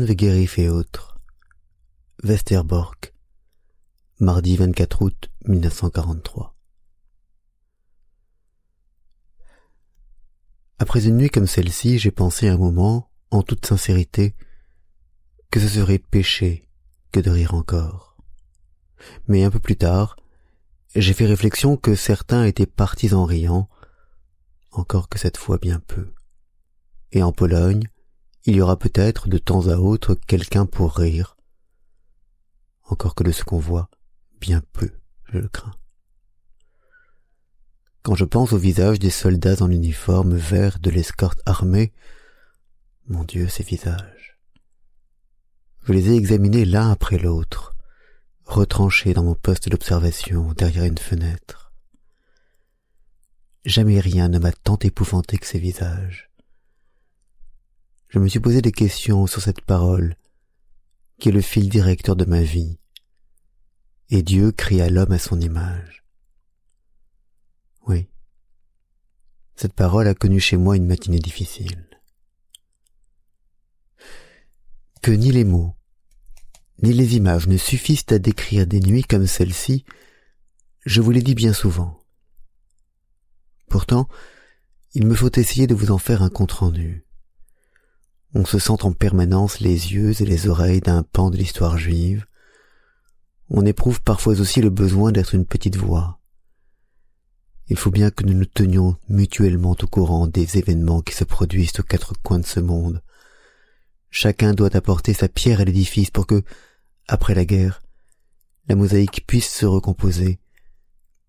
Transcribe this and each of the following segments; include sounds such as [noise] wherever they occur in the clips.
Wegerif et autres. Westerbork, mardi 24 août 1943. Après une nuit comme celle-ci, j'ai pensé un moment, en toute sincérité, que ce serait péché que de rire encore. Mais un peu plus tard, j'ai fait réflexion que certains étaient partis en riant, encore que cette fois bien peu. Et en Pologne, il y aura peut-être de temps à autre quelqu'un pour rire, encore que de ce qu'on voit, bien peu, je le crains. Quand je pense au visage des soldats en uniforme vert de l'escorte armée, mon Dieu, ces visages. Je les ai examinés l'un après l'autre, retranchés dans mon poste d'observation derrière une fenêtre. Jamais rien ne m'a tant épouvanté que ces visages. Je me suis posé des questions sur cette parole, qui est le fil directeur de ma vie. Et Dieu cria l'homme à son image. Oui. Cette parole a connu chez moi une matinée difficile. Que ni les mots, ni les images ne suffisent à décrire des nuits comme celle-ci, je vous l'ai dit bien souvent. Pourtant, il me faut essayer de vous en faire un compte-rendu. On se sent en permanence les yeux et les oreilles d'un pan de l'histoire juive. On éprouve parfois aussi le besoin d'être une petite voix, il faut bien que nous nous tenions mutuellement au courant des événements qui se produisent aux quatre coins de ce monde. Chacun doit apporter sa pierre à l'édifice pour que, après la guerre, la mosaïque puisse se recomposer,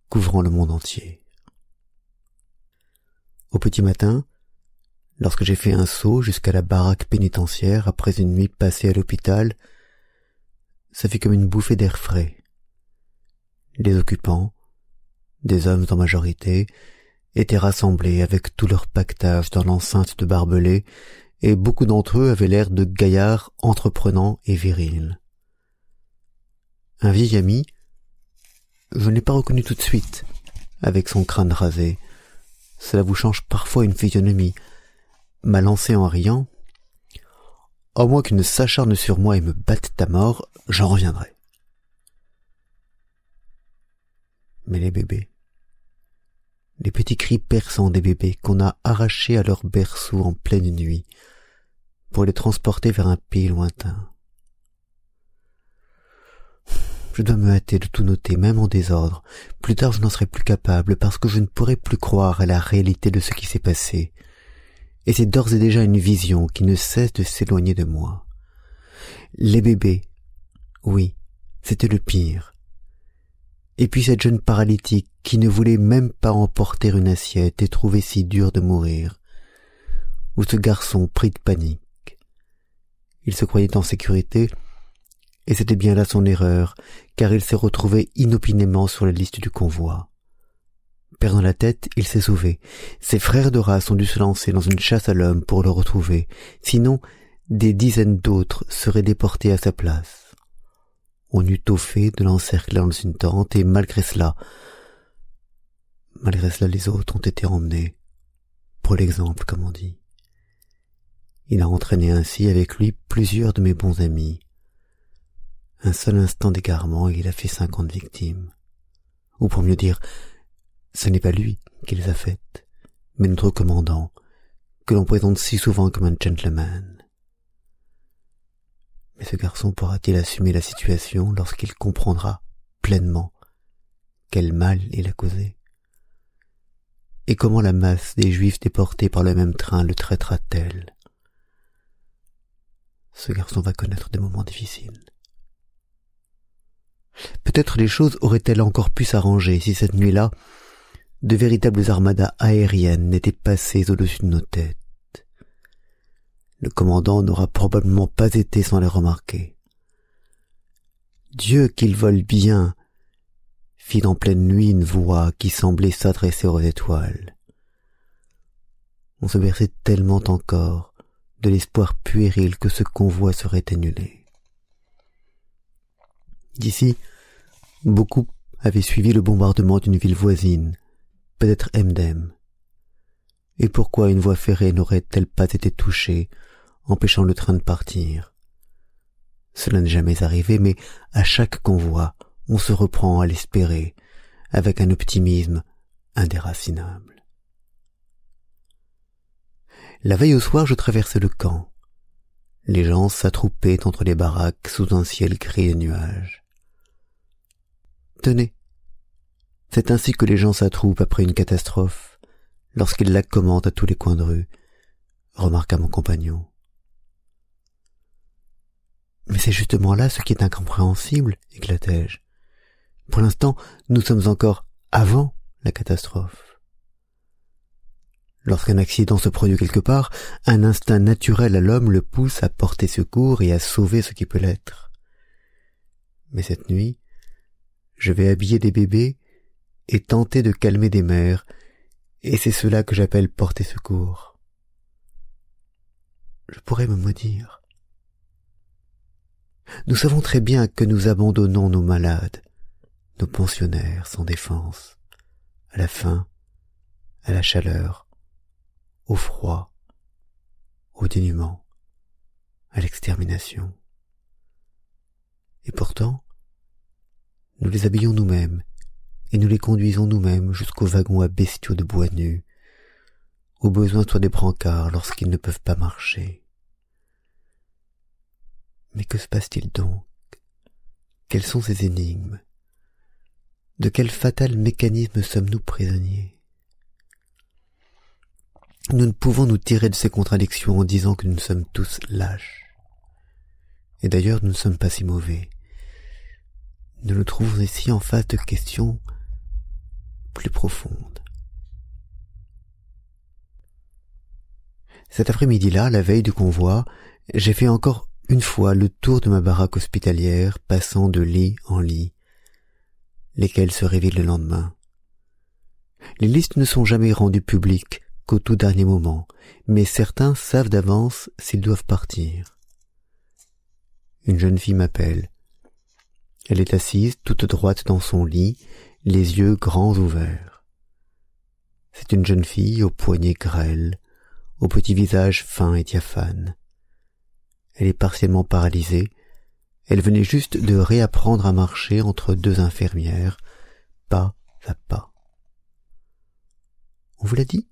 couvrant le monde entier. Au petit matin, lorsque j'ai fait un saut jusqu'à la baraque pénitentiaire après une nuit passée à l'hôpital, ça fut comme une bouffée d'air frais. Les occupants, des hommes en majorité, étaient rassemblés avec tout leur pactage dans l'enceinte de barbelés, et beaucoup d'entre eux avaient l'air de gaillards entreprenants et virils. Un vieil ami, je ne l'ai pas reconnu tout de suite, avec son crâne rasé. Cela vous change parfois une physionomie. M'a lancé en riant. Au moins qu'il ne s'acharne sur moi et me batte à mort, j'en reviendrai. Mais les bébés, les petits cris perçants des bébés qu'on a arrachés à leur berceau en pleine nuit pour les transporter vers un pays lointain. Je dois me hâter de tout noter, même en désordre. Plus tard je n'en serai plus capable, parce que je ne pourrai plus croire à la réalité de ce qui s'est passé. Et c'est d'ores et déjà une vision qui ne cesse de s'éloigner de moi. Les bébés, oui, c'était le pire. Et puis cette jeune paralytique qui ne voulait même pas emporter une assiette et trouvait si dur de mourir. Ou ce garçon pris de panique. Il se croyait en sécurité, et c'était bien là son erreur, car il s'est retrouvé inopinément sur la liste du convoi. Perdant la tête, il s'est sauvé. Ses frères de race ont dû se lancer dans une chasse à l'homme pour le retrouver, sinon des dizaines d'autres seraient déportés à sa place on eut au fait de l'encercler dans une tente, et malgré cela, malgré cela les autres ont été emmenés, pour l'exemple, comme on dit. Il a entraîné ainsi avec lui plusieurs de mes bons amis. Un seul instant d'égarement et il a fait cinquante victimes. Ou pour mieux dire, ce n'est pas lui qui les a faites, mais notre commandant, que l'on présente si souvent comme un gentleman. Mais ce garçon pourra-t-il assumer la situation lorsqu'il comprendra pleinement quel mal il a causé? Et comment la masse des Juifs déportés par le même train le traitera-t-elle? Ce garçon va connaître des moments difficiles. Peut-être les choses auraient-elles encore pu s'arranger si cette nuit-là, de véritables armadas aériennes n'étaient passées au-dessus de nos têtes. Le commandant n'aura probablement pas été sans les remarquer. Dieu qu'il vole bien, fit en pleine nuit une voix qui semblait s'adresser aux étoiles. On se berçait tellement encore de l'espoir puéril que ce convoi serait annulé. D'ici, beaucoup avaient suivi le bombardement d'une ville voisine, peut-être. Et pourquoi une voie ferrée n'aurait-elle pas été touchée empêchant le train de partir? Cela n'est jamais arrivé, mais à chaque convoi, on se reprend à l'espérer, avec un optimisme indéracinable. La veille au soir, je traversais le camp. Les gens s'attroupaient entre les baraques sous un ciel gris de nuages. Tenez, c'est ainsi que les gens s'attroupent après une catastrophe, lorsqu'ils la commentent à tous les coins de rue, remarqua mon compagnon. Mais c'est justement là ce qui est incompréhensible, éclatai-je. Pour l'instant, nous sommes encore avant la catastrophe. Lorsqu'un accident se produit quelque part, un instinct naturel à l'homme le pousse à porter secours et à sauver ce qui peut l'être. Mais cette nuit, je vais habiller des bébés et tenter de calmer des mères, et c'est cela que j'appelle porter secours. Je pourrais me maudire. Nous savons très bien que nous abandonnons nos malades, nos pensionnaires sans défense, à la faim, à la chaleur, au froid, au dénuement, à l'extermination. Et pourtant, nous les habillons nous-mêmes, et nous les conduisons nous-mêmes jusqu'aux wagons à bestiaux de bois nus, au besoin soit des brancards lorsqu'ils ne peuvent pas marcher. Mais que se passe-t-il donc? Quelles sont ces énigmes? De quel fatal mécanisme sommes-nous prisonniers? Nous ne pouvons nous tirer de ces contradictions en disant que nous sommes tous lâches. Et d'ailleurs nous ne sommes pas si mauvais. Nous nous trouvons ici en face de questions plus profondes. Cet après-midi-là, la veille du convoi, j'ai fait encore une fois le tour de ma baraque hospitalière, passant de lit en lit, lesquels se révèlent le lendemain. Les listes ne sont jamais rendues publiques qu'au tout dernier moment, mais certains savent d'avance s'ils doivent partir. Une jeune fille m'appelle. Elle est assise toute droite dans son lit, les yeux grands ouverts. C'est une jeune fille aux poignets grêles, au petit visage fin et diaphane. Elle est partiellement paralysée. Elle venait juste de réapprendre à marcher entre deux infirmières, pas à pas. On vous l'a dit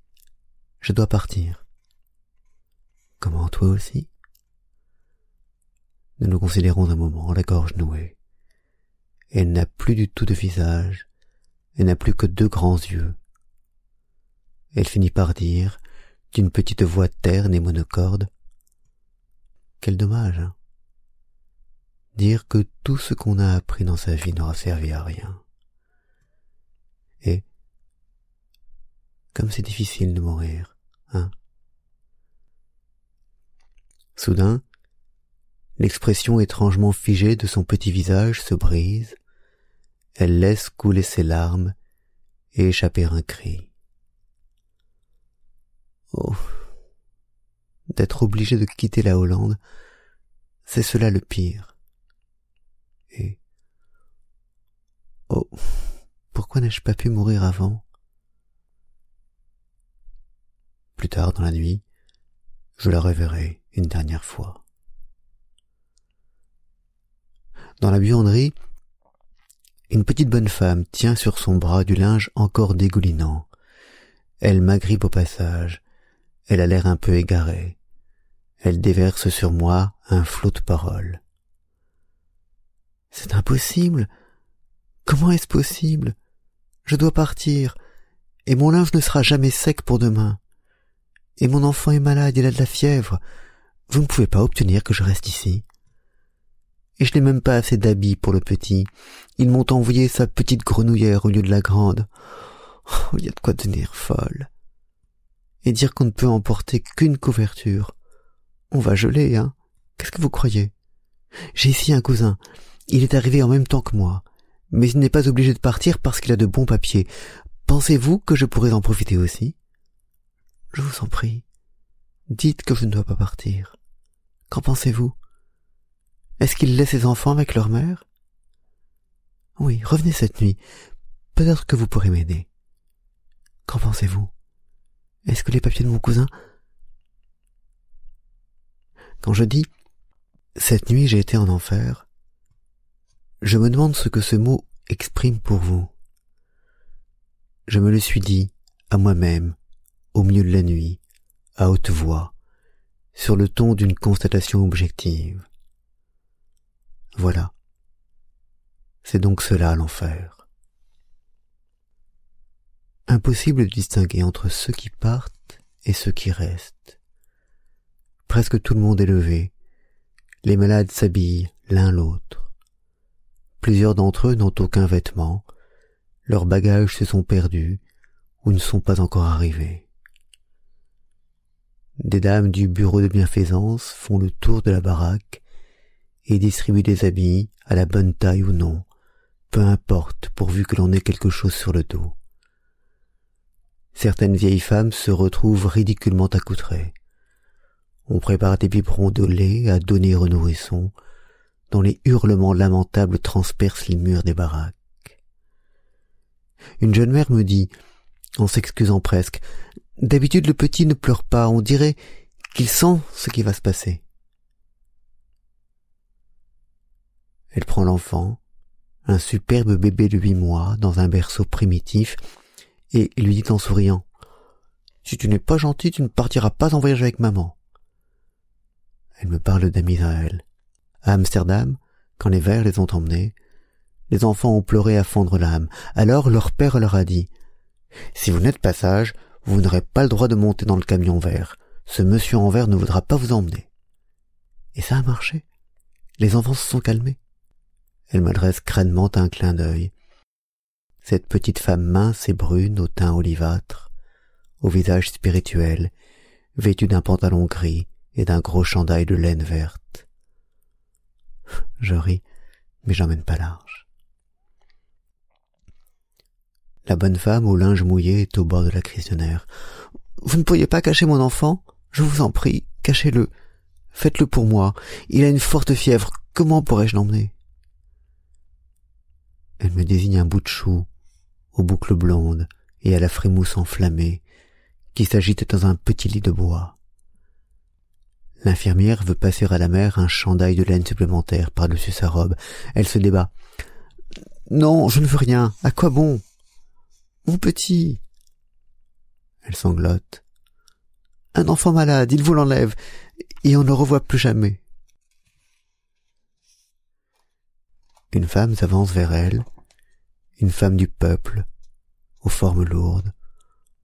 Je dois partir. Comment toi aussi? Nous nous considérons un moment, la gorge nouée. Elle n'a plus du tout de visage, elle n'a plus que deux grands yeux. Elle finit par dire, d'une petite voix terne et monocorde, quel dommage. Hein Dire que tout ce qu'on a appris dans sa vie n'aura servi à rien. Et comme c'est difficile de mourir, hein Soudain, l'expression étrangement figée de son petit visage se brise, elle laisse couler ses larmes et échapper un cri. Oh d'être obligé de quitter la Hollande, c'est cela le pire. Et oh, pourquoi n'ai-je pas pu mourir avant? Plus tard dans la nuit, je la reverrai une dernière fois. Dans la buanderie, une petite bonne femme tient sur son bras du linge encore dégoulinant. Elle m'agrippe au passage. Elle a l'air un peu égarée elle déverse sur moi un flot de paroles. C'est impossible. Comment est-ce possible? Je dois partir, et mon linge ne sera jamais sec pour demain. Et mon enfant est malade, il a de la fièvre. Vous ne pouvez pas obtenir que je reste ici. Et je n'ai même pas assez d'habits pour le petit. Ils m'ont envoyé sa petite grenouillère au lieu de la grande. Oh, il y a de quoi devenir folle. Et dire qu'on ne peut emporter qu'une couverture. On va geler, hein Qu'est-ce que vous croyez? J'ai ici un cousin. Il est arrivé en même temps que moi. Mais il n'est pas obligé de partir parce qu'il a de bons papiers. Pensez-vous que je pourrais en profiter aussi? Je vous en prie. Dites que je ne dois pas partir. Qu'en pensez-vous? Est-ce qu'il laisse ses enfants avec leur mère? Oui, revenez cette nuit. Peut-être que vous pourrez m'aider. Qu'en pensez-vous? Est-ce que les papiers de mon cousin? Quand je dis cette nuit j'ai été en enfer, je me demande ce que ce mot exprime pour vous. Je me le suis dit à moi-même, au milieu de la nuit, à haute voix, sur le ton d'une constatation objective. Voilà. C'est donc cela l'enfer. Impossible de distinguer entre ceux qui partent et ceux qui restent. Presque tout le monde est levé. Les malades s'habillent l'un l'autre. Plusieurs d'entre eux n'ont aucun vêtement. Leurs bagages se sont perdus ou ne sont pas encore arrivés. Des dames du bureau de bienfaisance font le tour de la baraque et distribuent des habits à la bonne taille ou non, peu importe pourvu que l'on ait quelque chose sur le dos. Certaines vieilles femmes se retrouvent ridiculement accoutrées. On prépare des biberons de lait à donner aux nourrissons, dont les hurlements lamentables transpercent les murs des baraques. Une jeune mère me dit, en s'excusant presque, D'habitude le petit ne pleure pas, on dirait qu'il sent ce qui va se passer. Elle prend l'enfant, un superbe bébé de huit mois, dans un berceau primitif, et lui dit en souriant Si tu n'es pas gentil, tu ne partiras pas en voyage avec maman. Elle me parle d'amis à Amsterdam, quand les vers les ont emmenés, les enfants ont pleuré à fendre l'âme. Alors leur père leur a dit Si vous n'êtes pas sage, vous n'aurez pas le droit de monter dans le camion vert. Ce monsieur en vert ne voudra pas vous emmener. Et ça a marché. Les enfants se sont calmés. Elle m'adresse crânement un clin d'œil. Cette petite femme mince et brune au teint olivâtre, au visage spirituel, vêtue d'un pantalon gris et d'un gros chandail de laine verte. [laughs] Je ris, mais j'emmène pas large. La bonne femme au linge mouillé est au bord de la cuisinière. Vous ne pourriez pas cacher mon enfant? Je vous en prie, cachez-le. Faites-le pour moi. Il a une forte fièvre. Comment pourrais-je l'emmener? Elle me désigne un bout de chou, aux boucles blondes et à la frémousse enflammée, qui s'agite dans un petit lit de bois. L'infirmière veut passer à la mère un chandail de laine supplémentaire par-dessus sa robe. Elle se débat. Non, je ne veux rien. À quoi bon? Mon petit. Elle sanglote. Un enfant malade, il vous l'enlève, et on ne le revoit plus jamais. Une femme s'avance vers elle, une femme du peuple, aux formes lourdes,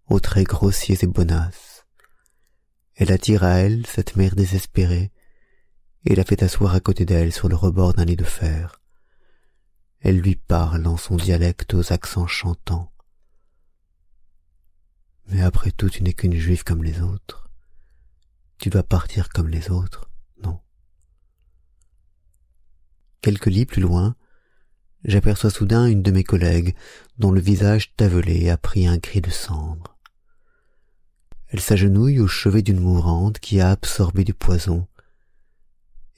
aux traits grossiers et bonasses. Elle attire à elle cette mère désespérée, et la fait asseoir à côté d'elle sur le rebord d'un lit de fer. Elle lui parle en son dialecte aux accents chantants. Mais après tout, tu n'es qu'une juive comme les autres. Tu dois partir comme les autres, non. Quelques lits plus loin, j'aperçois soudain une de mes collègues, dont le visage tavelé a pris un cri de cendre. Elle s'agenouille au chevet d'une mourante qui a absorbé du poison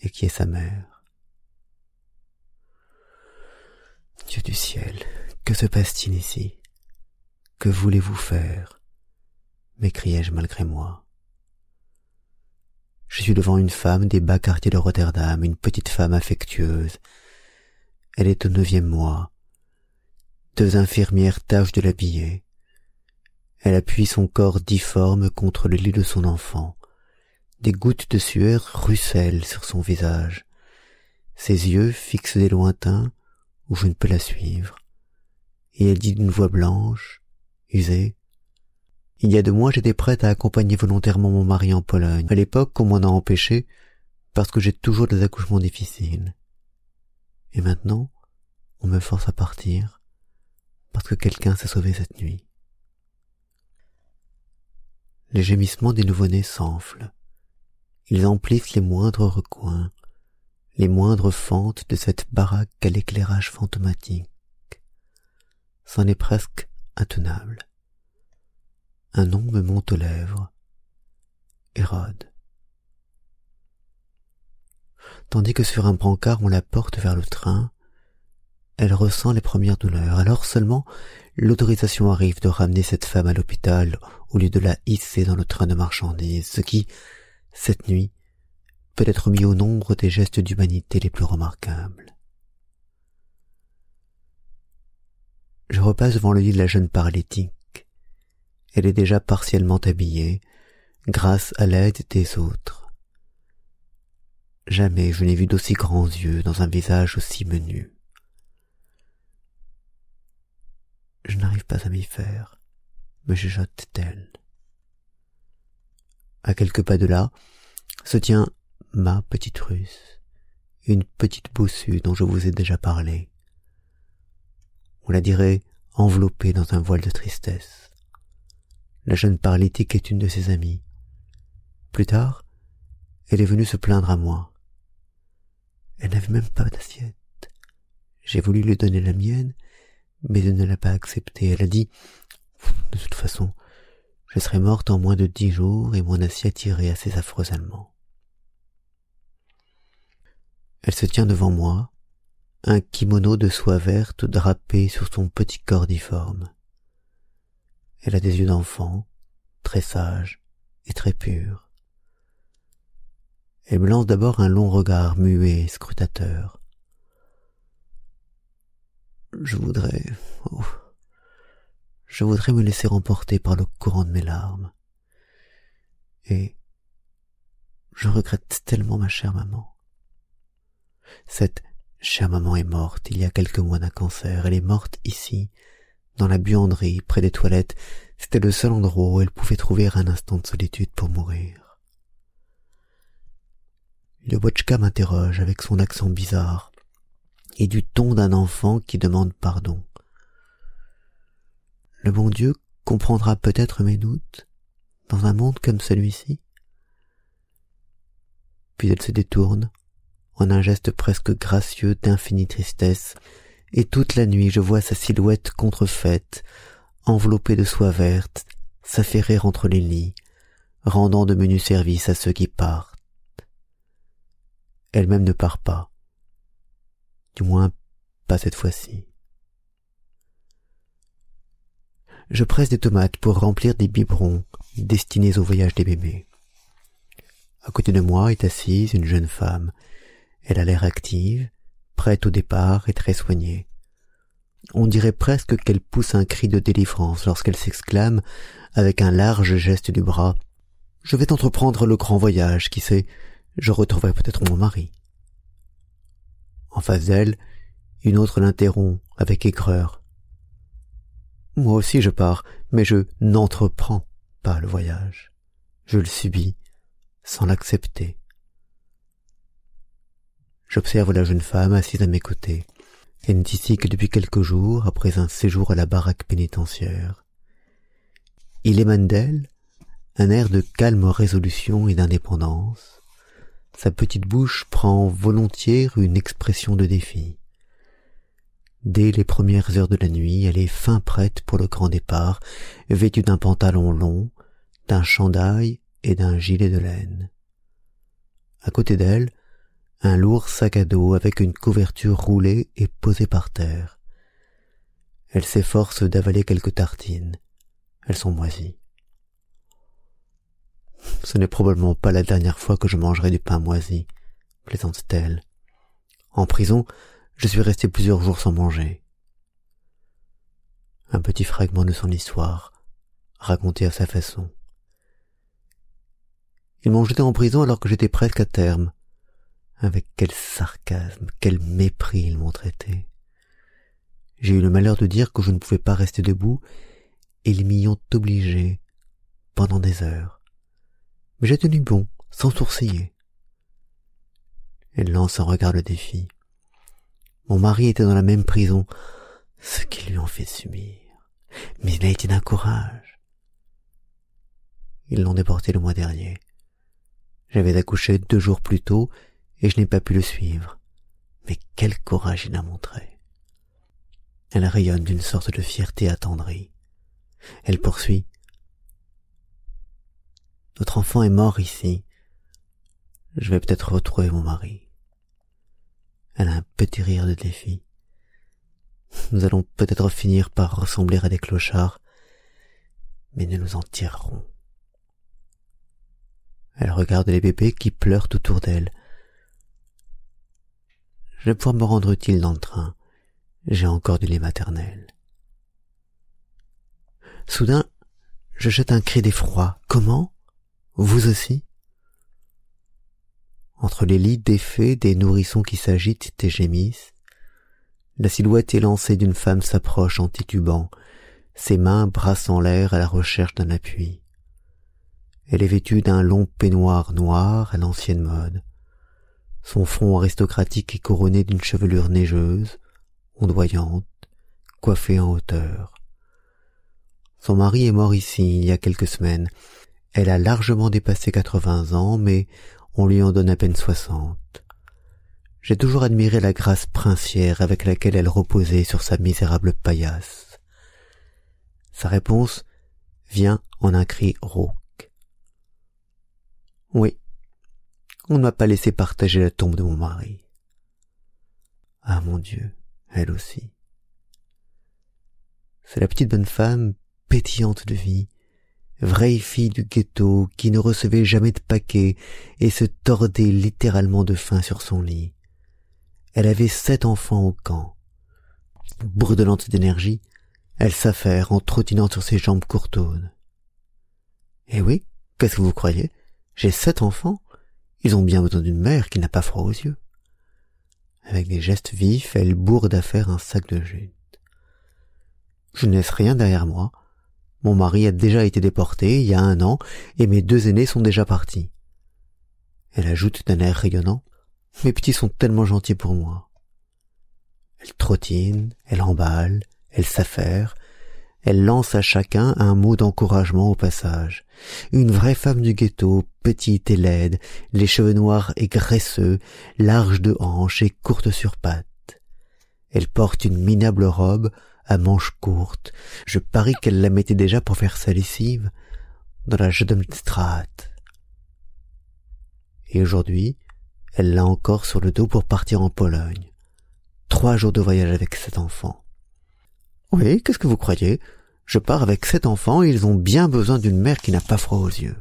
et qui est sa mère. Dieu du ciel, que se passe-t-il ici? Que voulez-vous faire? m'écriai-je malgré moi. Je suis devant une femme des bas quartiers de Rotterdam, une petite femme affectueuse. Elle est au neuvième mois. Deux infirmières tâchent de l'habiller. Elle appuie son corps difforme contre le lit de son enfant. Des gouttes de sueur ruissellent sur son visage. Ses yeux fixent des lointains où je ne peux la suivre. Et elle dit d'une voix blanche, usée, il y a deux mois, j'étais prête à accompagner volontairement mon mari en Pologne. À l'époque, on m'en a empêché parce que j'ai toujours des accouchements difficiles. Et maintenant, on me force à partir parce que quelqu'un s'est sauvé cette nuit. Les gémissements des nouveau-nés s'enflent. Ils emplissent les moindres recoins, les moindres fentes de cette baraque à l'éclairage fantomatique. C'en est presque intenable un nom me monte aux lèvres. Hérode. Tandis que sur un brancard on la porte vers le train, elle ressent les premières douleurs. Alors seulement l'autorisation arrive de ramener cette femme à l'hôpital au lieu de la hisser dans le train de marchandises, ce qui, cette nuit, peut être mis au nombre des gestes d'humanité les plus remarquables. Je repasse devant le lit de la jeune paralytique. Elle est déjà partiellement habillée, grâce à l'aide des autres. Jamais je n'ai vu d'aussi grands yeux dans un visage aussi menu. Je n'arrive pas à m'y faire, me chuchote-t-elle. À quelques pas de là, se tient ma petite russe, une petite bossue dont je vous ai déjà parlé. On la dirait enveloppée dans un voile de tristesse. La jeune paralytique est une de ses amies. Plus tard, elle est venue se plaindre à moi. Elle n'avait même pas d'assiette. J'ai voulu lui donner la mienne, mais elle ne l'a pas acceptée. Elle a dit De toute façon, je serai morte en moins de dix jours et mon assiette irait à ces affreux Allemands. Elle se tient devant moi, un kimono de soie verte drapé sur son petit corps difforme. Elle a des yeux d'enfant, très sages et très purs. Elle me lance d'abord un long regard muet et scrutateur. Je voudrais... Oh, je voudrais me laisser emporter par le courant de mes larmes. Et je regrette tellement ma chère maman. Cette chère maman est morte il y a quelques mois d'un cancer. Elle est morte ici, dans la buanderie, près des toilettes. C'était le seul endroit où elle pouvait trouver un instant de solitude pour mourir. Lubotchka m'interroge avec son accent bizarre et du ton d'un enfant qui demande pardon. Le bon Dieu comprendra peut-être mes doutes dans un monde comme celui-ci. Puis elle se détourne en un geste presque gracieux d'infinie tristesse, et toute la nuit je vois sa silhouette contrefaite, enveloppée de soie verte, s'affairer entre les lits, rendant de menus services à ceux qui partent elle-même ne part pas. Du moins, pas cette fois-ci. Je presse des tomates pour remplir des biberons destinés au voyage des bébés. À côté de moi est assise une jeune femme. Elle a l'air active, prête au départ et très soignée. On dirait presque qu'elle pousse un cri de délivrance lorsqu'elle s'exclame, avec un large geste du bras, Je vais entreprendre le grand voyage, qui sait, je retrouverai peut-être mon mari. En face d'elle, une autre l'interrompt avec aigreur. Moi aussi je pars, mais je n'entreprends pas le voyage. Je le subis sans l'accepter. J'observe la jeune femme assise à mes côtés. Elle n'est ici que depuis quelques jours après un séjour à la baraque pénitentiaire. Il émane d'elle un air de calme résolution et d'indépendance, sa petite bouche prend volontiers une expression de défi. Dès les premières heures de la nuit, elle est fin prête pour le grand départ, vêtue d'un pantalon long, d'un chandail et d'un gilet de laine. À côté d'elle, un lourd sac à dos avec une couverture roulée et posée par terre. Elle s'efforce d'avaler quelques tartines. Elles sont moisies. Ce n'est probablement pas la dernière fois que je mangerai du pain moisi, plaisante-t-elle. En prison, je suis resté plusieurs jours sans manger. Un petit fragment de son histoire, raconté à sa façon. Ils m'ont jeté en prison alors que j'étais presque à terme. Avec quel sarcasme, quel mépris ils m'ont traité. J'ai eu le malheur de dire que je ne pouvais pas rester debout, et ils m'y ont obligé pendant des heures mais j'ai tenu bon, sans sourciller. Elle lance un regard de défi. Mon mari était dans la même prison, ce qu'ils lui ont fait subir. Mais il a été d'un courage. Ils l'ont déporté le mois dernier. J'avais accouché deux jours plus tôt et je n'ai pas pu le suivre. Mais quel courage il a montré. Elle rayonne d'une sorte de fierté attendrie. Elle poursuit. Notre enfant est mort ici. Je vais peut-être retrouver mon mari. Elle a un petit rire de défi. Nous allons peut-être finir par ressembler à des clochards, mais nous nous en tirerons. Elle regarde les bébés qui pleurent autour d'elle. Je vais pouvoir me rendre utile dans le train. J'ai encore du lait maternel. Soudain, je jette un cri d'effroi. Comment? Vous aussi? Entre les lits défaits des nourrissons qui s'agitent et gémissent, la silhouette élancée d'une femme s'approche en titubant, ses mains brassant l'air à la recherche d'un appui. Elle est vêtue d'un long peignoir noir à l'ancienne mode. Son front aristocratique est couronné d'une chevelure neigeuse, ondoyante, coiffée en hauteur. Son mari est mort ici il y a quelques semaines. Elle a largement dépassé quatre-vingts ans, mais on lui en donne à peine soixante. J'ai toujours admiré la grâce princière avec laquelle elle reposait sur sa misérable paillasse. Sa réponse vient en un cri rauque. Oui, on ne m'a pas laissé partager la tombe de mon mari. Ah mon Dieu, elle aussi. C'est la petite bonne femme pétillante de vie, vraie fille du ghetto qui ne recevait jamais de paquets et se tordait littéralement de faim sur son lit. Elle avait sept enfants au camp. Bourdelante d'énergie, elle s'affaire en trottinant sur ses jambes courtaunes. Eh oui, qu'est-ce que vous croyez? J'ai sept enfants? Ils ont bien besoin d'une mère qui n'a pas froid aux yeux. Avec des gestes vifs, elle bourre d'affaires un sac de jute. Je ne laisse rien derrière moi. Mon mari a déjà été déporté il y a un an et mes deux aînés sont déjà partis. Elle ajoute d'un air rayonnant. Mes petits sont tellement gentils pour moi. Elle trottine, elle emballe, elle s'affaire, elle lance à chacun un mot d'encouragement au passage. Une vraie femme du ghetto, petite et laide, les cheveux noirs et graisseux, larges de hanches et courtes sur pattes. Elle porte une minable robe à manches courtes. Je parie qu'elle la mettait déjà pour faire sa lessive dans la Straat. Et aujourd'hui, elle l'a encore sur le dos pour partir en Pologne. Trois jours de voyage avec cet enfant. Oui, qu'est-ce que vous croyez? Je pars avec sept enfants et ils ont bien besoin d'une mère qui n'a pas froid aux yeux.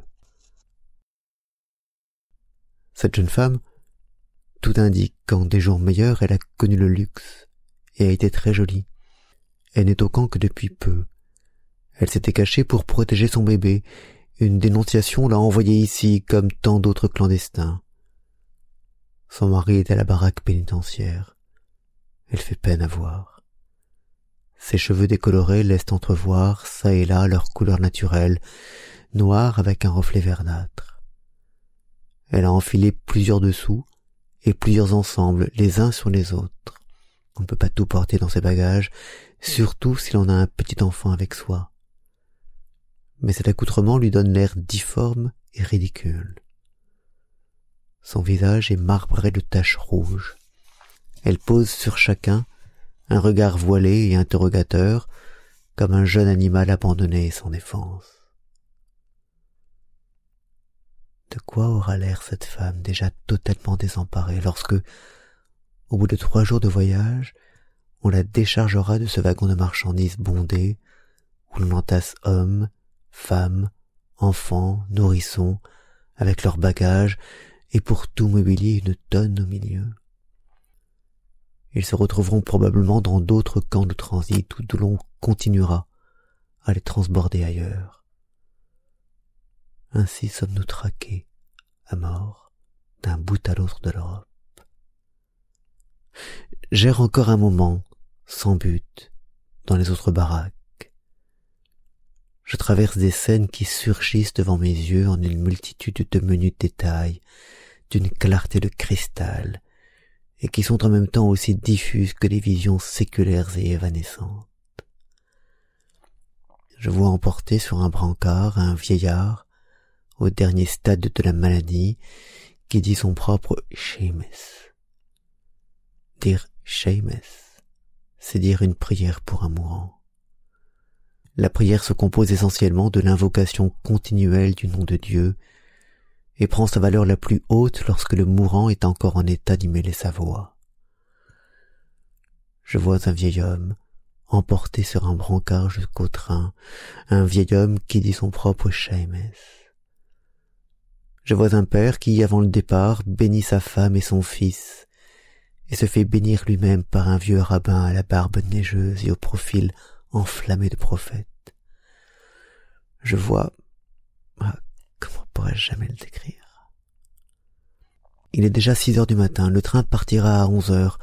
Cette jeune femme, tout indique qu'en des jours meilleurs elle a connu le luxe et a été très jolie. Elle n'est au camp que depuis peu. Elle s'était cachée pour protéger son bébé. Une dénonciation l'a envoyée ici comme tant d'autres clandestins. Son mari est à la baraque pénitentiaire. Elle fait peine à voir. Ses cheveux décolorés laissent entrevoir çà et là leur couleur naturelle, noire avec un reflet verdâtre. Elle a enfilé plusieurs dessous et plusieurs ensembles les uns sur les autres. On ne peut pas tout porter dans ses bagages, surtout si l'on a un petit enfant avec soi. Mais cet accoutrement lui donne l'air difforme et ridicule. Son visage est marbré de taches rouges. Elle pose sur chacun un regard voilé et interrogateur, comme un jeune animal abandonné sans défense. De quoi aura l'air cette femme déjà totalement désemparée lorsque, au bout de trois jours de voyage, on la déchargera de ce wagon de marchandises bondé, où l'on entasse hommes, femmes, enfants, nourrissons, avec leurs bagages, et pour tout mobilier une tonne au milieu. Ils se retrouveront probablement dans d'autres camps de transit où l'on continuera à les transborder ailleurs. Ainsi sommes-nous traqués, à mort, d'un bout à l'autre de l'Europe. J'erre encore un moment, sans but, dans les autres baraques. Je traverse des scènes qui surgissent devant mes yeux en une multitude de menus détails, d'une clarté de cristal, et qui sont en même temps aussi diffuses que les visions séculaires et évanescentes. Je vois emporter sur un brancard un vieillard, au dernier stade de la maladie, qui dit son propre Seamus. Dire Seamus, c'est dire une prière pour un mourant. La prière se compose essentiellement de l'invocation continuelle du nom de Dieu et prend sa valeur la plus haute lorsque le mourant est encore en état d'y mêler sa voix. Je vois un vieil homme, emporté sur un brancard jusqu'au train, un vieil homme qui dit son propre Seamus. Je vois un père qui, avant le départ, bénit sa femme et son fils, et se fait bénir lui-même par un vieux rabbin à la barbe neigeuse et au profil enflammé de prophète. Je vois... Comment pourrais-je jamais le décrire? Il est déjà six heures du matin, le train partira à onze heures,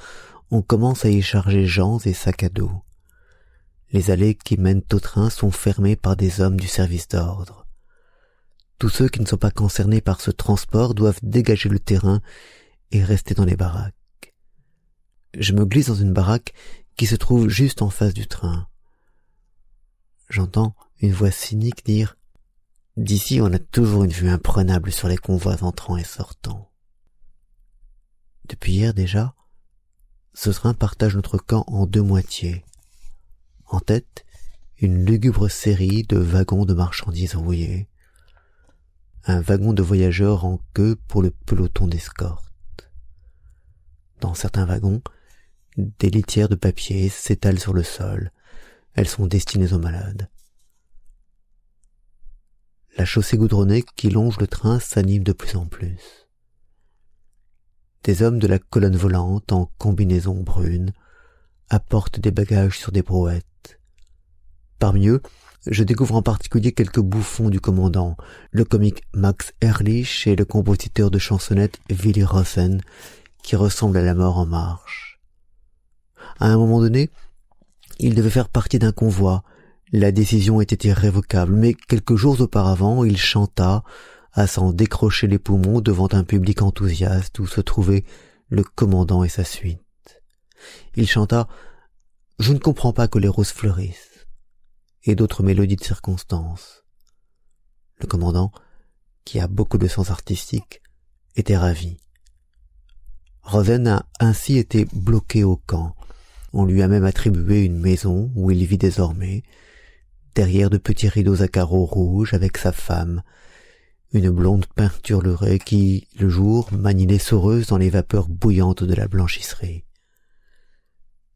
on commence à y charger gens et sacs à dos. Les allées qui mènent au train sont fermées par des hommes du service d'ordre. Tous ceux qui ne sont pas concernés par ce transport doivent dégager le terrain et rester dans les baraques. Je me glisse dans une baraque qui se trouve juste en face du train. J'entends une voix cynique dire D'ici on a toujours une vue imprenable sur les convois entrant et sortant. Depuis hier déjà, ce train partage notre camp en deux moitiés. En tête, une lugubre série de wagons de marchandises rouillés, un wagon de voyageurs en queue pour le peloton d'escorte. Dans certains wagons, des litières de papier s'étalent sur le sol. Elles sont destinées aux malades. La chaussée goudronnée qui longe le train s'anime de plus en plus des hommes de la colonne volante en combinaison brune apportent des bagages sur des brouettes. Parmi eux, je découvre en particulier quelques bouffons du commandant, le comique Max Ehrlich et le compositeur de chansonnettes Willy Rossen, qui ressemble à la mort en marche. À un moment donné, il devait faire partie d'un convoi. La décision était irrévocable, mais quelques jours auparavant, il chanta, à s'en décrocher les poumons devant un public enthousiaste où se trouvaient le commandant et sa suite. Il chanta Je ne comprends pas que les roses fleurissent et d'autres mélodies de circonstance. Le commandant, qui a beaucoup de sens artistique, était ravi. Rosen a ainsi été bloqué au camp. On lui a même attribué une maison où il vit désormais, derrière de petits rideaux à carreaux rouges avec sa femme, une blonde peinturlerée qui, le jour, manie les soreuses dans les vapeurs bouillantes de la blanchisserie.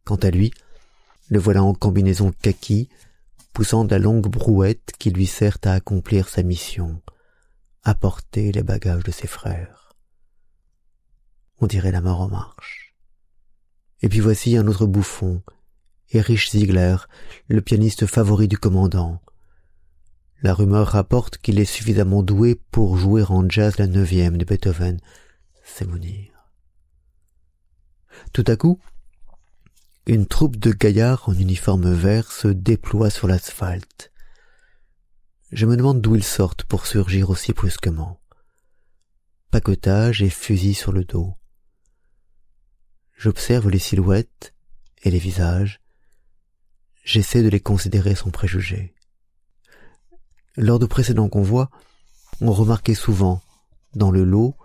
Quant à lui, le voilà en combinaison kaki, poussant la longue brouette qui lui sert à accomplir sa mission, apporter les bagages de ses frères. On dirait la mort en marche. Et puis voici un autre bouffon, Erich Ziegler, le pianiste favori du commandant, la rumeur rapporte qu'il est suffisamment doué pour jouer en jazz la neuvième de Beethoven. C'est vous. Tout à coup, une troupe de gaillards en uniforme vert se déploie sur l'asphalte. Je me demande d'où ils sortent pour surgir aussi brusquement. Paquetage et fusil sur le dos. J'observe les silhouettes et les visages. J'essaie de les considérer sans préjugés. Lors de précédents convois, on remarquait souvent, dans le lot,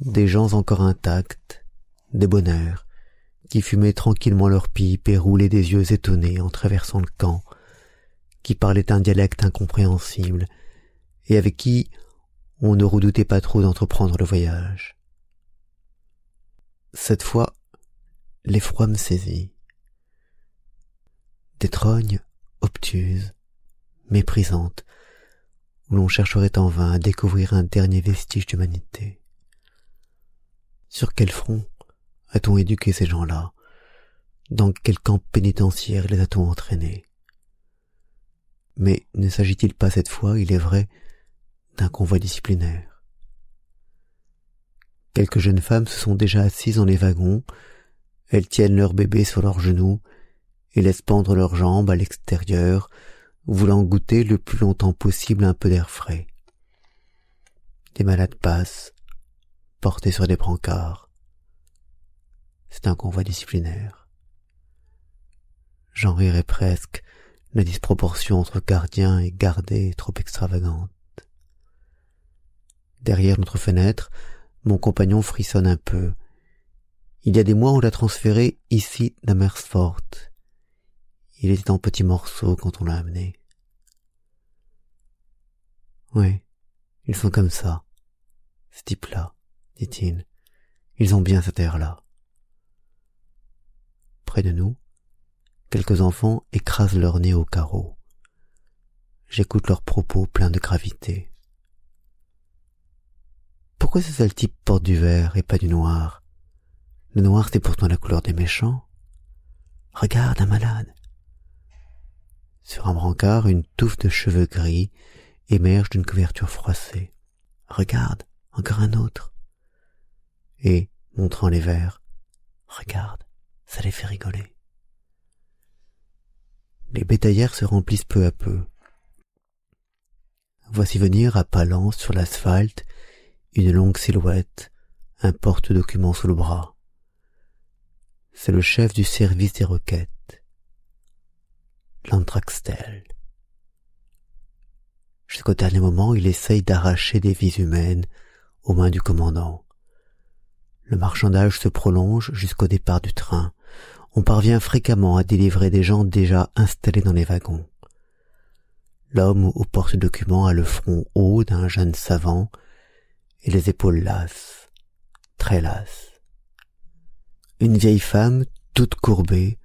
des gens encore intacts, des bonheurs, qui fumaient tranquillement leur pipe et roulaient des yeux étonnés en traversant le camp, qui parlaient un dialecte incompréhensible, et avec qui on ne redoutait pas trop d'entreprendre le voyage. Cette fois, l'effroi me saisit. Des trognes obtuses, méprisantes, où l'on chercherait en vain à découvrir un dernier vestige d'humanité. Sur quel front a-t-on éduqué ces gens-là? Dans quel camp pénitentiaire les a-t-on entraînés? Mais ne s'agit-il pas cette fois, il est vrai, d'un convoi disciplinaire? Quelques jeunes femmes se sont déjà assises dans les wagons, elles tiennent leur bébé sur leurs genoux et laissent pendre leurs jambes à l'extérieur voulant goûter le plus longtemps possible un peu d'air frais. Des malades passent, portés sur des brancards. C'est un convoi disciplinaire. J'en rirais presque, la disproportion entre gardien et gardé est trop extravagante. Derrière notre fenêtre, mon compagnon frissonne un peu. Il y a des mois, on l'a transféré ici d'Amersfoort. Il était en petits morceaux quand on l'a amené. Oui, ils sont comme ça. Ce type-là, dit-il. Ils ont bien cet air-là. Près de nous, quelques enfants écrasent leur nez au carreau. J'écoute leurs propos pleins de gravité. pourquoi ce sale type porte du vert et pas du noir? Le noir, c'est pourtant la couleur des méchants. Regarde un malade. Sur un brancard, une touffe de cheveux gris émerge d'une couverture froissée. Regarde, encore un autre. Et, montrant les verres, regarde, ça les fait rigoler. Les bétaillères se remplissent peu à peu. Voici venir à pas lents sur l'asphalte une longue silhouette, un porte-document sous le bras. C'est le chef du service des requêtes, l'Antraxtel. Jusqu'au dernier moment, il essaye d'arracher des vies humaines aux mains du commandant. Le marchandage se prolonge jusqu'au départ du train. On parvient fréquemment à délivrer des gens déjà installés dans les wagons. L'homme au porte-document a le front haut d'un jeune savant et les épaules lasses, très lasses. Une vieille femme, toute courbée,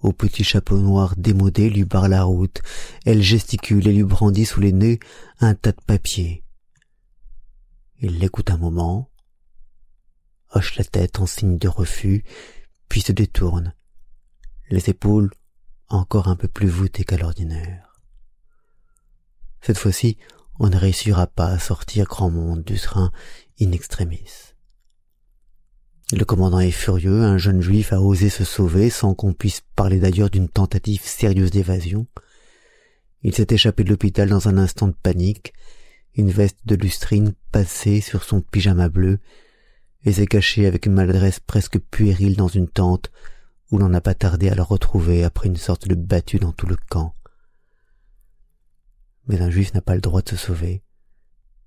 au petit chapeau noir démodé, lui barre la route. Elle gesticule et lui brandit sous les nez un tas de papiers. Il l'écoute un moment, hoche la tête en signe de refus, puis se détourne, les épaules encore un peu plus voûtées qu'à l'ordinaire. Cette fois-ci, on ne réussira pas à sortir grand monde du train in extremis. Le commandant est furieux, un jeune juif a osé se sauver sans qu'on puisse parler d'ailleurs d'une tentative sérieuse d'évasion. Il s'est échappé de l'hôpital dans un instant de panique, une veste de lustrine passée sur son pyjama bleu, et s'est caché avec une maladresse presque puérile dans une tente où l'on n'a pas tardé à le retrouver après une sorte de battue dans tout le camp mais un juif n'a pas le droit de se sauver,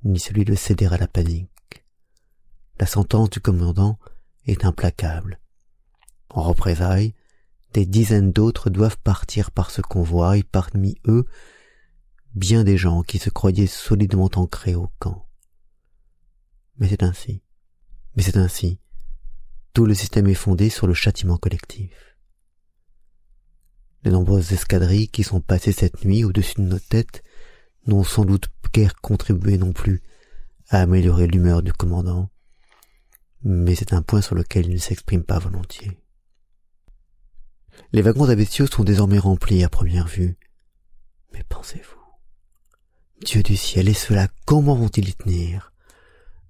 ni celui de céder à la panique. La sentence du commandant est implacable. En représailles, des dizaines d'autres doivent partir par ce convoi, et parmi eux, bien des gens qui se croyaient solidement ancrés au camp. Mais c'est ainsi. Mais c'est ainsi. Tout le système est fondé sur le châtiment collectif. Les nombreuses escadrilles qui sont passées cette nuit au-dessus de nos têtes n'ont sans doute guère contribué non plus à améliorer l'humeur du commandant, mais c'est un point sur lequel il ne s'exprime pas volontiers. Les wagons à bestiaux sont désormais remplis à première vue. Mais pensez-vous, Dieu du ciel, et cela, comment vont-ils y tenir?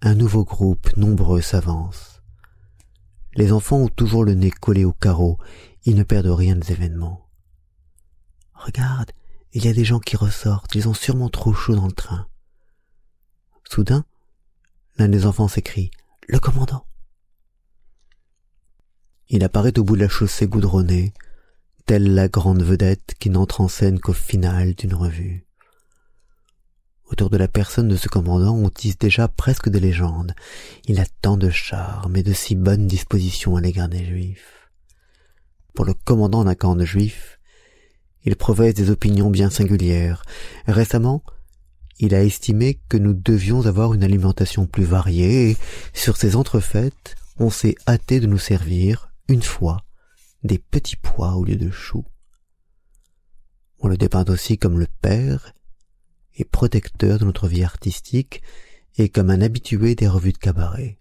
Un nouveau groupe nombreux s'avance. Les enfants ont toujours le nez collé au carreau, ils ne perdent rien des événements. Regarde, il y a des gens qui ressortent, ils ont sûrement trop chaud dans le train. Soudain, l'un des enfants s'écrie Le commandant. Il apparaît au bout de la chaussée goudronnée, telle la grande vedette qui n'entre en scène qu'au final d'une revue. Autour de la personne de ce commandant on tisse déjà presque des légendes. Il a tant de charme et de si bonnes dispositions à l'égard des juifs. Pour le commandant d'un camp de juifs, il professe des opinions bien singulières. Récemment, il a estimé que nous devions avoir une alimentation plus variée et, sur ces entrefaites, on s'est hâté de nous servir, une fois, des petits pois au lieu de choux. On le dépeint aussi comme le père et protecteur de notre vie artistique et comme un habitué des revues de cabaret.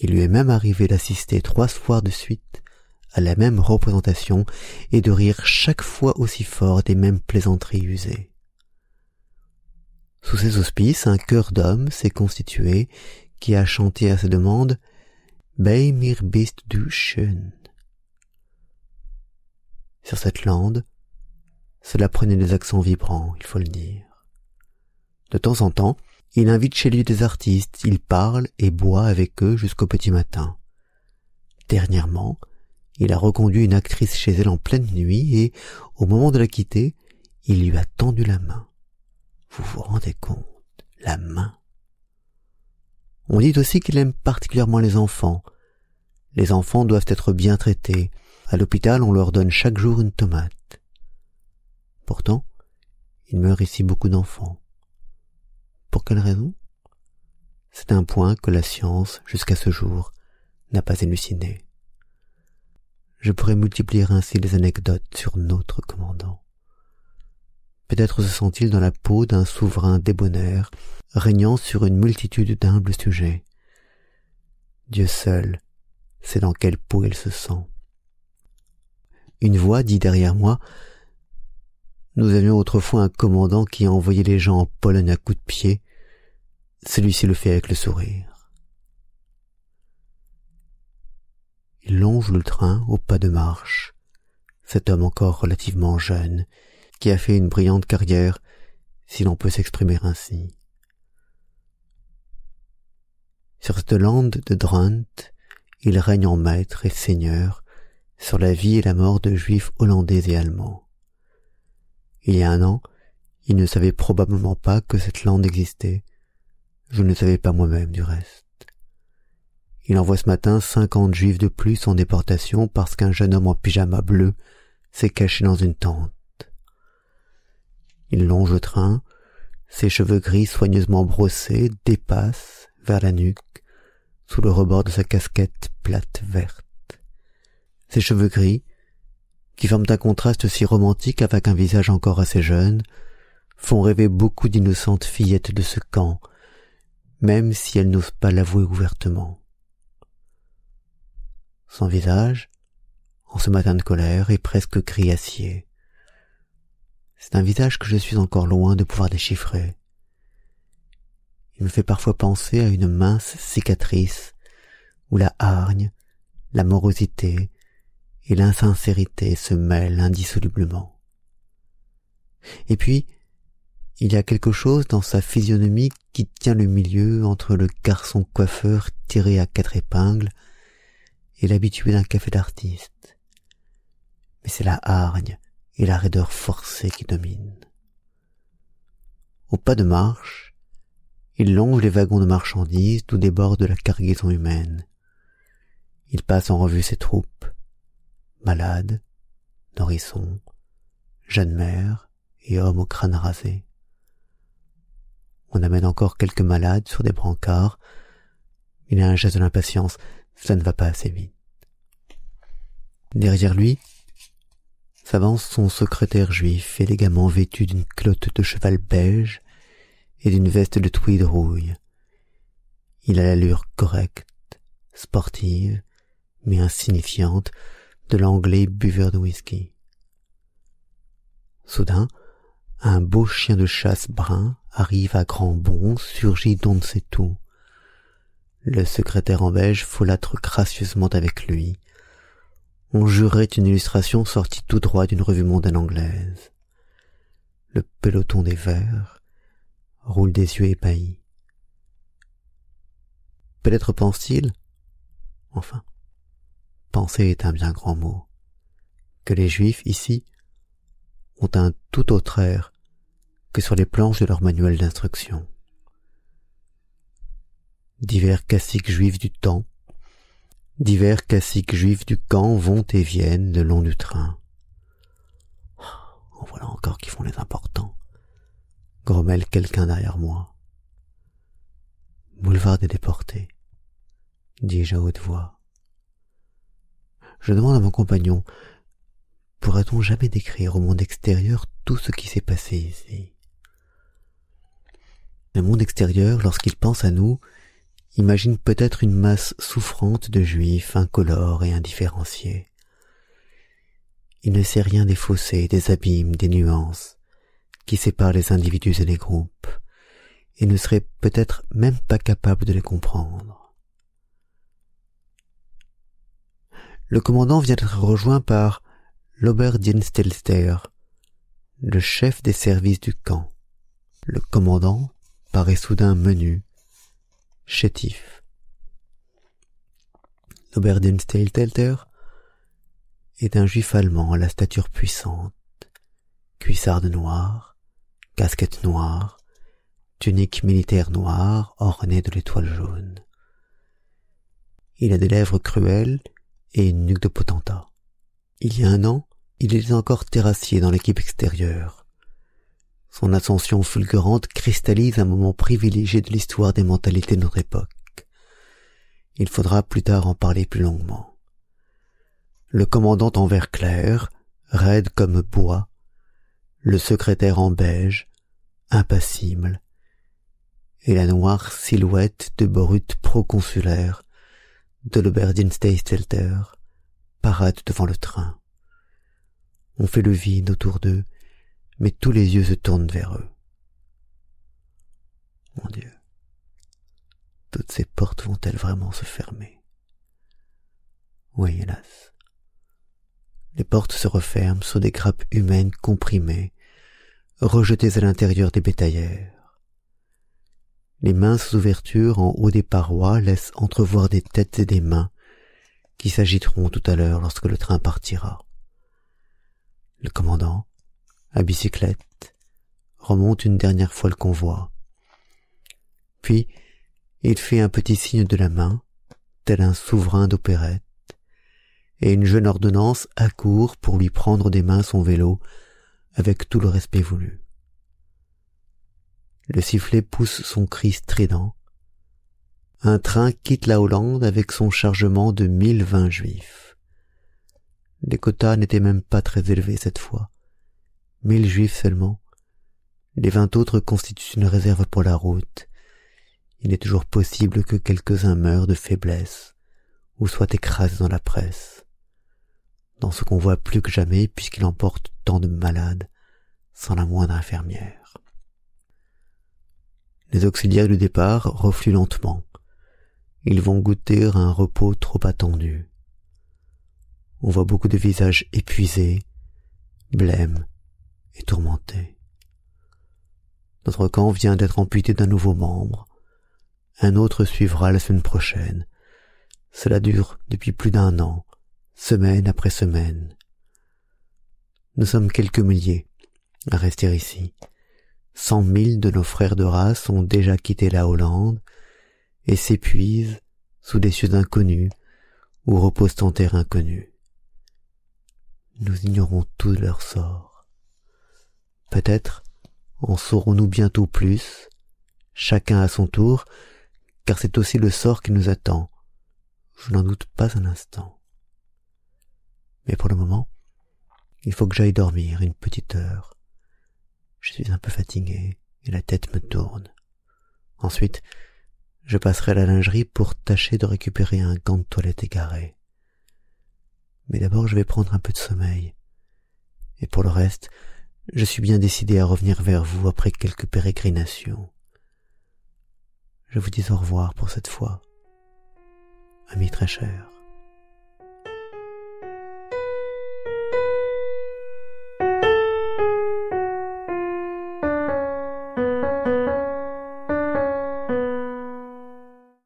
Il lui est même arrivé d'assister trois soirs de suite à la même représentation et de rire chaque fois aussi fort des mêmes plaisanteries usées. Sous ces auspices, un chœur d'hommes s'est constitué qui a chanté à sa demande Bei mir bist du schön. Sur cette lande, cela prenait des accents vibrants, il faut le dire. De temps en temps, il invite chez lui des artistes, il parle et boit avec eux jusqu'au petit matin. Dernièrement, il a reconduit une actrice chez elle en pleine nuit et, au moment de la quitter, il lui a tendu la main. Vous vous rendez compte La main. On dit aussi qu'il aime particulièrement les enfants. Les enfants doivent être bien traités. À l'hôpital, on leur donne chaque jour une tomate. Pourtant, il meurt ici beaucoup d'enfants. Pour quelle raison? C'est un point que la science, jusqu'à ce jour, n'a pas élucidé je pourrais multiplier ainsi les anecdotes sur notre commandant. Peut-être se sent-il dans la peau d'un souverain débonnaire, régnant sur une multitude d'humbles sujets. Dieu seul sait dans quelle peau il se sent. Une voix dit derrière moi Nous avions autrefois un commandant qui envoyait les gens en Pologne à coups de pied. Celui-ci le fait avec le sourire. Il longe le train au pas de marche. Cet homme encore relativement jeune, qui a fait une brillante carrière, si l'on peut s'exprimer ainsi. Sur cette lande de Drunt, il règne en maître et seigneur sur la vie et la mort de juifs hollandais et allemands. Il y a un an, il ne savait probablement pas que cette lande existait. Je ne savais pas moi-même du reste. Il envoie ce matin cinquante juifs de plus en déportation parce qu'un jeune homme en pyjama bleu s'est caché dans une tente. Il longe le train, ses cheveux gris soigneusement brossés dépassent vers la nuque, sous le rebord de sa casquette plate verte. Ses cheveux gris, qui forment un contraste si romantique avec un visage encore assez jeune, font rêver beaucoup d'innocentes fillettes de ce camp, même si elles n'osent pas l'avouer ouvertement. Son visage, en ce matin de colère, est presque gris acier. C'est un visage que je suis encore loin de pouvoir déchiffrer. Il me fait parfois penser à une mince cicatrice où la hargne, la morosité et l'insincérité se mêlent indissolublement. Et puis, il y a quelque chose dans sa physionomie qui tient le milieu entre le garçon coiffeur tiré à quatre épingles et l'habitué d'un café d'artiste. Mais c'est la hargne et la raideur forcée qui dominent. Au pas de marche, il longe les wagons de marchandises d'où déborde la cargaison humaine. Il passe en revue ses troupes, malades, nourrissons, jeunes mères et hommes au crâne rasé. On amène encore quelques malades sur des brancards. Il a un geste de l'impatience, ça ne va pas assez vite. Derrière lui, s'avance son secrétaire juif élégamment vêtu d'une clotte de cheval beige et d'une veste de tweed rouille. Il a l'allure correcte, sportive, mais insignifiante de l'anglais buveur de whisky. Soudain, un beau chien de chasse brun arrive à grands bonds, surgit d'on ne sait où. Le secrétaire en beige folâtre gracieusement avec lui. On jurait une illustration sortie tout droit d'une revue mondaine anglaise. Le peloton des verts roule des yeux ébahis. Peut-être pense-t-il, enfin, penser est un bien grand mot, que les juifs ici ont un tout autre air que sur les planches de leur manuel d'instruction. Divers classiques juifs du temps, divers classiques juifs du camp vont et viennent le long du train. En voilà encore qui font les importants. Grommelle quelqu'un derrière moi. Boulevard des déportés, dis-je à haute voix. Je demande à mon compagnon pourra-t-on jamais décrire au monde extérieur tout ce qui s'est passé ici? Le monde extérieur, lorsqu'il pense à nous, imagine peut-être une masse souffrante de juifs incolores et indifférenciés. Il ne sait rien des fossés, des abîmes, des nuances qui séparent les individus et les groupes, et ne serait peut-être même pas capable de les comprendre. le commandant vient d'être rejoint par l'Oberdienstelster, le chef des services du camp. Le commandant paraît soudain menu, chétif. L'Oberdienstelter est un juif allemand à la stature puissante, cuissarde noire, casquette noire, tunique militaire noire ornée de l'étoile jaune. Il a des lèvres cruelles et une nuque de potentat. Il y a un an, il était encore terrassier dans l'équipe extérieure. Son ascension fulgurante cristallise un moment privilégié de l'histoire des mentalités de notre époque. Il faudra plus tard en parler plus longuement. Le commandant en vert clair, raide comme bois, le secrétaire en beige, impassible, et la noire silhouette de brute proconsulaire de l'Oberdiensteinstelter parade devant le train. On fait le vide autour d'eux, mais tous les yeux se tournent vers eux. Mon Dieu, toutes ces portes vont-elles vraiment se fermer? Oui, hélas. Les portes se referment sur des grappes humaines comprimées, rejetées à l'intérieur des bétaillères. Les minces ouvertures en haut des parois laissent entrevoir des têtes et des mains qui s'agiteront tout à l'heure lorsque le train partira. Le commandant, à bicyclette, remonte une dernière fois le convoi. Puis, il fait un petit signe de la main, tel un souverain d'opérette, et une jeune ordonnance accourt pour lui prendre des mains son vélo avec tout le respect voulu. Le sifflet pousse son cri strident. Un train quitte la Hollande avec son chargement de mille vingt juifs. Les quotas n'étaient même pas très élevés cette fois. Mille juifs seulement. Les vingt autres constituent une réserve pour la route. Il est toujours possible que quelques-uns meurent de faiblesse ou soient écrasés dans la presse. Dans ce qu'on voit plus que jamais puisqu'il emporte tant de malades sans la moindre infirmière. Les auxiliaires du départ refluent lentement. Ils vont goûter un repos trop attendu. On voit beaucoup de visages épuisés, blêmes et tourmentés. Notre camp vient d'être amputé d'un nouveau membre. Un autre suivra la semaine prochaine. Cela dure depuis plus d'un an, semaine après semaine. Nous sommes quelques milliers à rester ici. Cent mille de nos frères de race ont déjà quitté la Hollande et s'épuisent sous des cieux inconnus ou reposent en terre inconnue. Nous ignorons tout leur sort. Peut-être en saurons-nous bientôt plus, chacun à son tour, car c'est aussi le sort qui nous attend. Je n'en doute pas un instant. Mais pour le moment, il faut que j'aille dormir une petite heure je suis un peu fatigué et la tête me tourne. Ensuite, je passerai à la lingerie pour tâcher de récupérer un gant de toilette égaré. Mais d'abord je vais prendre un peu de sommeil. Et pour le reste, je suis bien décidé à revenir vers vous après quelques pérégrinations. Je vous dis au revoir pour cette fois, ami très cher.